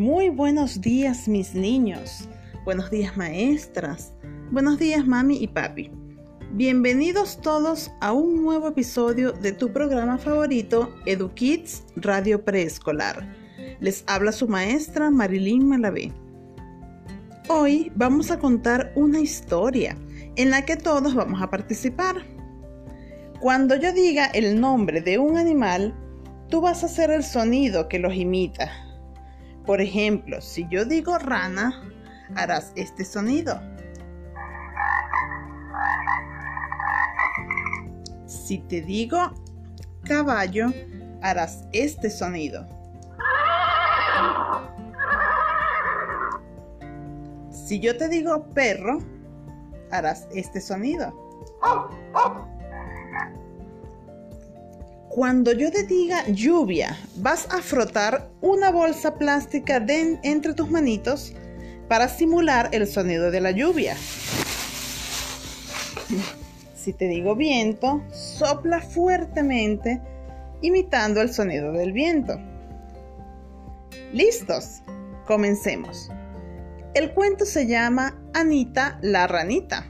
Muy buenos días mis niños. Buenos días maestras. Buenos días mami y papi. Bienvenidos todos a un nuevo episodio de tu programa favorito EduKids Radio Preescolar. Les habla su maestra Marilyn Malavé. Hoy vamos a contar una historia en la que todos vamos a participar. Cuando yo diga el nombre de un animal, tú vas a hacer el sonido que los imita. Por ejemplo, si yo digo rana, harás este sonido. Si te digo caballo, harás este sonido. Si yo te digo perro, harás este sonido. Cuando yo te diga lluvia, vas a frotar una bolsa plástica entre tus manitos para simular el sonido de la lluvia. Si te digo viento, sopla fuertemente imitando el sonido del viento. ¿Listos? Comencemos. El cuento se llama Anita la ranita.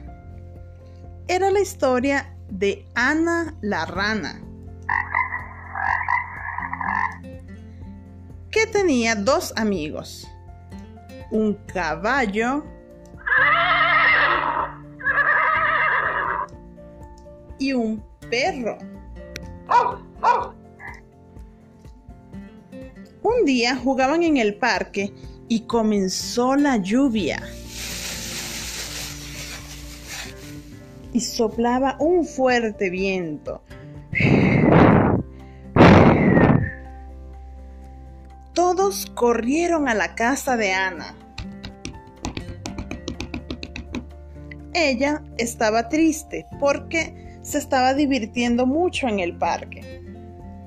Era la historia de Ana la rana que tenía dos amigos, un caballo y un perro. Un día jugaban en el parque y comenzó la lluvia. Y soplaba un fuerte viento Todos corrieron a la casa de Ana. Ella estaba triste porque se estaba divirtiendo mucho en el parque.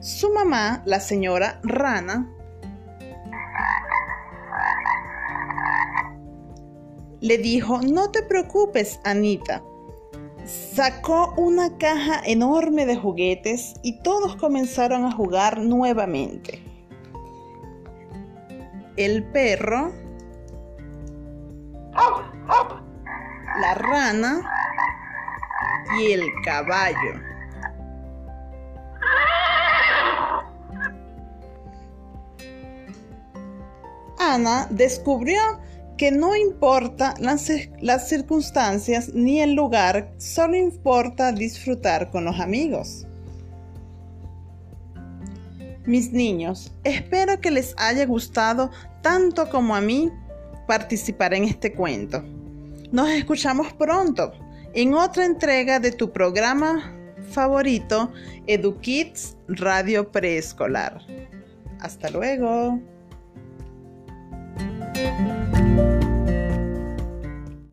Su mamá, la señora Rana, le dijo, no te preocupes, Anita. Sacó una caja enorme de juguetes y todos comenzaron a jugar nuevamente el perro, la rana y el caballo. Ana descubrió que no importa las, las, circunstancias ni el lugar, solo importa disfrutar con los amigos. Mis niños, espero que les haya gustado tanto como a mí participar en este cuento. Nos escuchamos pronto en otra entrega de tu programa favorito, EduKids Radio Preescolar. Hasta luego.